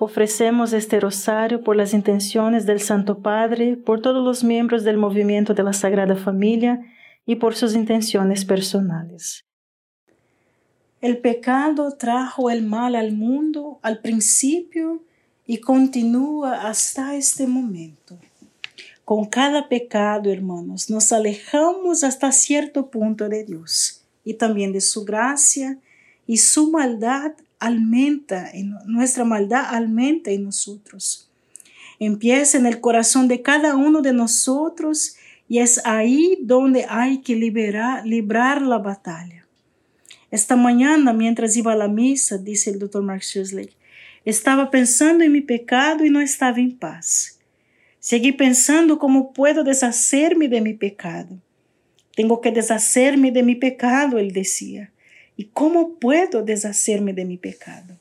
Ofrecemos este rosario por las intenciones del Santo Padre, por todos los miembros del movimiento de la Sagrada Familia y por sus intenciones personales. El pecado trajo el mal al mundo al principio y continúa hasta este momento. Con cada pecado, hermanos, nos alejamos hasta cierto punto de Dios y también de su gracia y su maldad aumenta, en, nuestra maldad aumenta en nosotros. Empieza en el corazón de cada uno de nosotros y es ahí donde hay que librar la batalla. Esta mañana, mientras iba a la misa, dice el doctor Mark Schusley, estaba pensando en mi pecado y no estaba en paz. Seguí pensando cómo puedo deshacerme de mi pecado. Tengo que deshacerme de mi pecado, él decía. ¿Y cómo puedo deshacerme de mi pecado?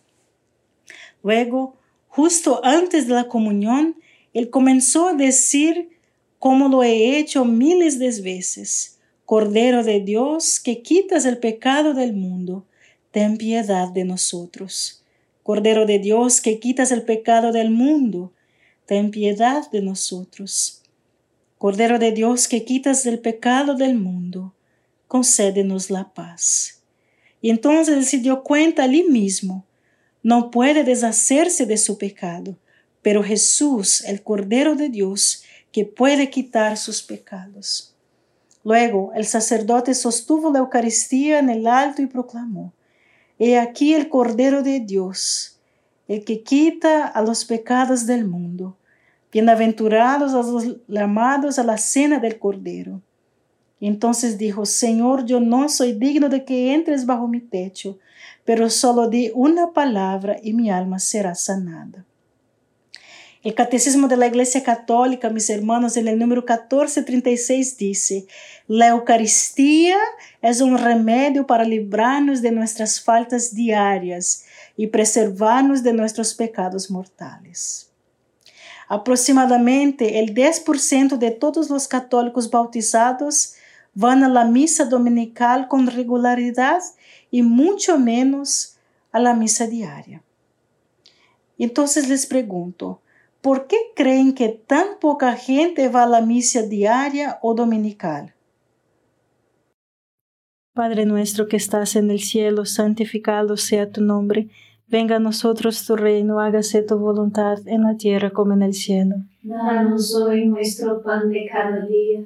Luego, justo antes de la comunión, él comenzó a decir, como lo he hecho miles de veces, Cordero de Dios, que quitas el pecado del mundo, ten piedad de nosotros. Cordero de Dios, que quitas el pecado del mundo, ten piedad de nosotros. Cordero de Dios, que quitas el pecado del mundo, concédenos la paz. Y entonces se dio cuenta allí mismo. No puede deshacerse de su pecado, pero Jesús, el Cordero de Dios, que puede quitar sus pecados. Luego el sacerdote sostuvo la Eucaristía en el alto y proclamó, He aquí el Cordero de Dios, el que quita a los pecados del mundo. Bienaventurados a los llamados a la cena del Cordero. Entonces dijo, Señor, yo no soy digno de que entres bajo mi techo, pero solo di una palabra y mi alma será sanada. El Catecismo de la Iglesia Católica, mis hermanos, en el número 1436 dice, la Eucaristía es un remedio para librarnos de nuestras faltas diarias y preservarnos de nuestros pecados mortales. Aproximadamente el 10% de todos los católicos bautizados van a la misa dominical con regularidad y mucho menos a la misa diaria. Entonces les pregunto, ¿por qué creen que tan poca gente va a la misa diaria o dominical? Padre nuestro que estás en el cielo, santificado sea tu nombre. Venga a nosotros tu reino, hágase tu voluntad en la tierra como en el cielo. Danos hoy nuestro pan de cada día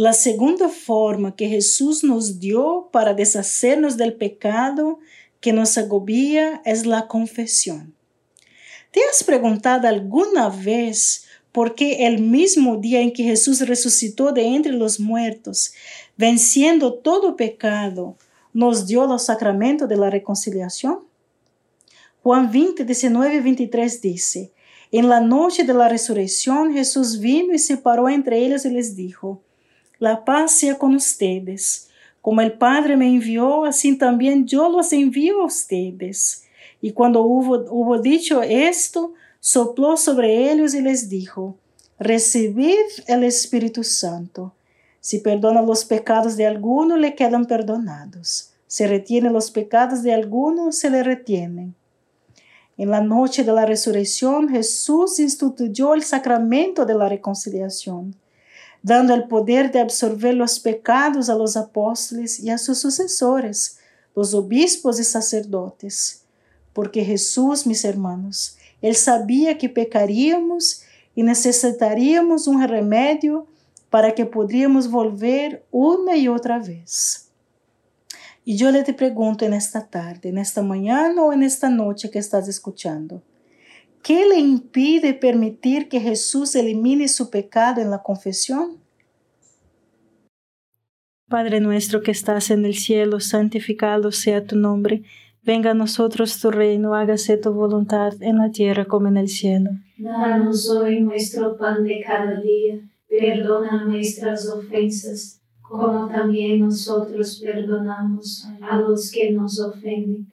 La segunda forma que Jesús nos dio para deshacernos del pecado que nos agobia es la confesión. ¿Te has preguntado alguna vez por qué el mismo día en que Jesús resucitó de entre los muertos, venciendo todo pecado, nos dio los sacramentos de la reconciliación? Juan 20, 19 y 23 dice, En la noche de la resurrección Jesús vino y se paró entre ellos y les dijo, La paz sea con ustedes. Como el Padre me envió, así también yo los envío a ustedes. Y cuando hubo, dicho esto, sopló sobre ellos y les dijo, Recibid el Espíritu Santo. Si perdona los pecados de alguno, le quedan perdonados. Si retiene los pecados de alguno, se le retienen. En la noche de la resurrección, Jesús instituyó el sacramento de la reconciliación dando el poder de absorber los pecados a los apóstoles y a sus sucesores, los obispos y sacerdotes. Porque Jesús, mis hermanos, Él sabía que pecaríamos y necesitaríamos un remedio para que podríamos volver una y otra vez. Y yo le te pregunto en esta tarde, en esta mañana o en esta noche que estás escuchando, ¿Qué le impide permitir que Jesús elimine su pecado en la confesión? Padre nuestro que estás en el cielo, santificado sea tu nombre. Venga a nosotros tu reino, hágase tu voluntad en la tierra como en el cielo. Danos hoy nuestro pan de cada día. Perdona nuestras ofensas, como también nosotros perdonamos a los que nos ofenden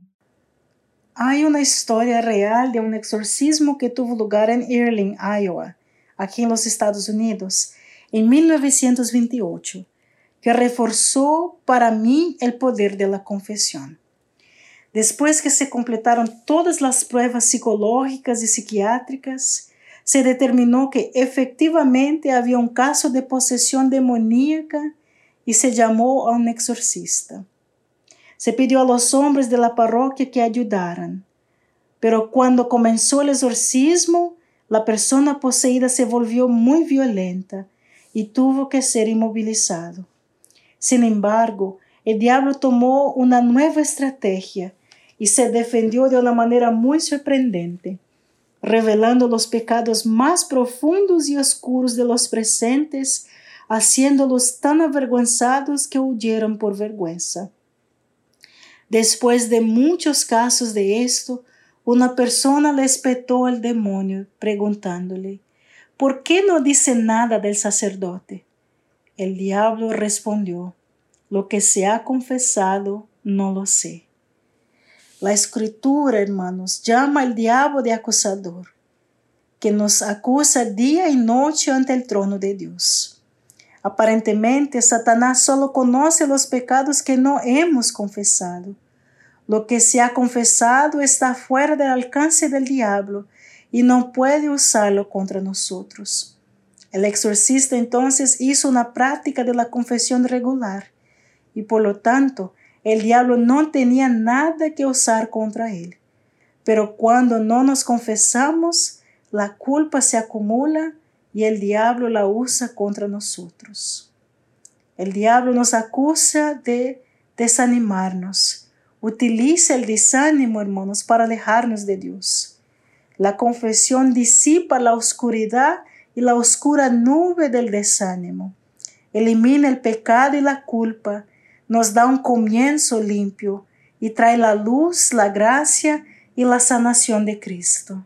Hay una historia real de un exorcismo que tuvo lugar en Earling, Iowa, aquí en los Estados Unidos, en 1928, que reforzó para mí el poder de la confesión. Después que se completaron todas las pruebas psicológicas y psiquiátricas, se determinó que efectivamente había un caso de posesión demoníaca y se llamó a un exorcista. Se pidió a los hombres de la parroquia que ayudaran, pero cuando comenzó el exorcismo, la persona poseída se volvió muy violenta y tuvo que ser inmovilizado. Sin embargo, el diablo tomó una nueva estrategia y se defendió de una manera muy sorprendente, revelando los pecados más profundos y oscuros de los presentes, haciéndolos tan avergonzados que huyeron por vergüenza. Después de muchos casos de esto, una persona le espetó al demonio preguntándole, ¿por qué no dice nada del sacerdote? El diablo respondió, lo que se ha confesado no lo sé. La escritura, hermanos, llama al diablo de acusador, que nos acusa día y noche ante el trono de Dios. Aparentemente, Satanás solo conoce los pecados que no hemos confesado. Lo que se ha confesado está fuera del alcance del diablo y no puede usarlo contra nosotros. El exorcista entonces hizo una práctica de la confesión regular y por lo tanto el diablo no tenía nada que usar contra él. Pero cuando no nos confesamos, la culpa se acumula y el diablo la usa contra nosotros. El diablo nos acusa de desanimarnos. Utiliza el desánimo, hermanos, para alejarnos de Dios. La confesión disipa la oscuridad y la oscura nube del desánimo. Elimina el pecado y la culpa, nos da un comienzo limpio y trae la luz, la gracia y la sanación de Cristo.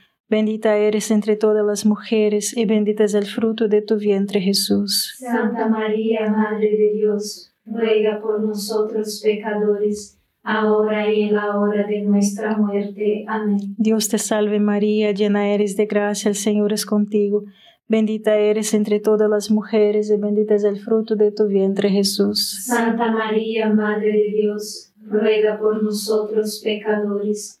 Bendita eres entre todas las mujeres y bendito es el fruto de tu vientre Jesús. Santa María, Madre de Dios, ruega por nosotros pecadores, ahora y en la hora de nuestra muerte. Amén. Dios te salve María, llena eres de gracia, el Señor es contigo. Bendita eres entre todas las mujeres y bendito es el fruto de tu vientre Jesús. Santa María, Madre de Dios, ruega por nosotros pecadores,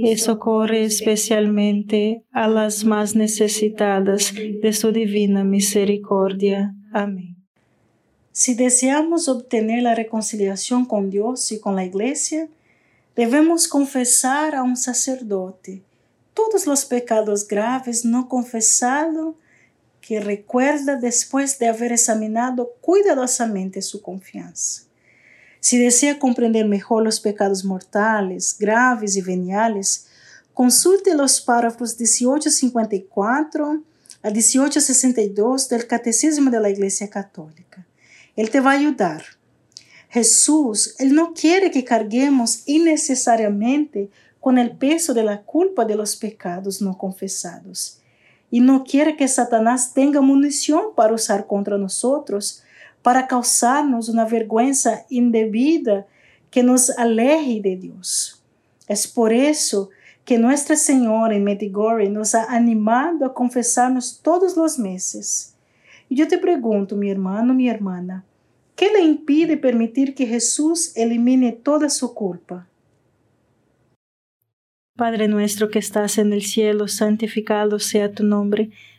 y socorre especialmente a las más necesitadas de su divina misericordia. Amén. Si deseamos obtener la reconciliación con Dios y con la Iglesia, debemos confesar a un sacerdote todos los pecados graves no confesados que recuerda después de haber examinado cuidadosamente su confianza. Si desea comprender mejor los pecados mortales, graves y veniales, consulte los párrafos 1854 a 1862 del Catecismo de la Iglesia Católica. Él te va a ayudar. Jesús, Él no quiere que carguemos innecesariamente con el peso de la culpa de los pecados no confesados. Y no quiere que Satanás tenga munición para usar contra nosotros, para causarnos una vergüenza indebida que nos aleje de Dios. Es por eso que Nuestra Señora en Medjugorje nos ha animado a confesarnos todos los meses. Y yo te pregunto, mi hermano, mi hermana, ¿qué le impide permitir que Jesús elimine toda su culpa? Padre nuestro que estás en el cielo, santificado sea tu nombre.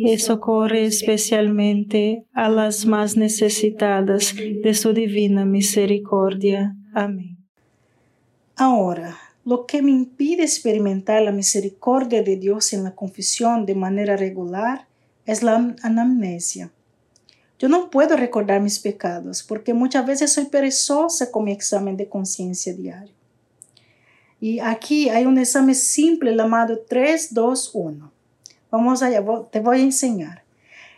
y socorre especialmente a las más necesitadas de su divina misericordia. Amén. Ahora, lo que me impide experimentar la misericordia de Dios en la confesión de manera regular es la anamnesia. Yo no puedo recordar mis pecados porque muchas veces soy perezosa con mi examen de conciencia diario. Y aquí hay un examen simple llamado 321. Vamos allá, te voy a enseñar.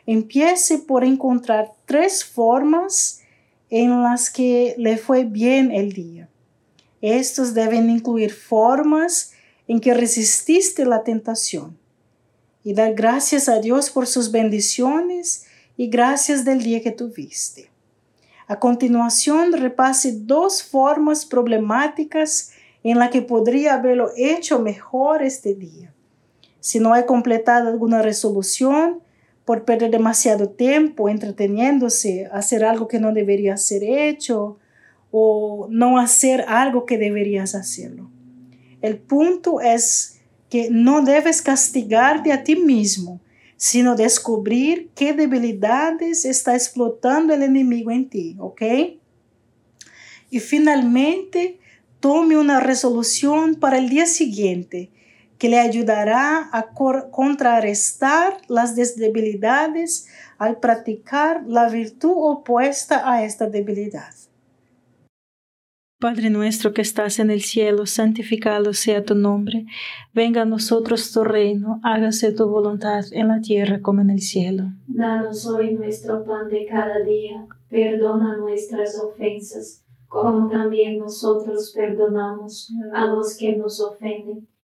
Empiece por encontrar tres formas en las que le fue bien el día. Estos deben incluir formas en que resististe la tentación y dar gracias a Dios por sus bendiciones y gracias del día que tuviste. A continuación, repase dos formas problemáticas en las que podría haberlo hecho mejor este día. Si no ha completado alguna resolución por perder demasiado tiempo entreteniéndose, hacer algo que no debería ser hecho, o no hacer algo que deberías hacerlo. El punto es que no debes castigarte a ti mismo, sino descubrir qué debilidades está explotando el enemigo en ti, ¿ok? Y finalmente, tome una resolución para el día siguiente que le ayudará a contrarrestar las debilidades al practicar la virtud opuesta a esta debilidad. Padre nuestro que estás en el cielo, santificado sea tu nombre. Venga a nosotros tu reino, hágase tu voluntad en la tierra como en el cielo. Danos hoy nuestro pan de cada día, perdona nuestras ofensas, como también nosotros perdonamos a los que nos ofenden.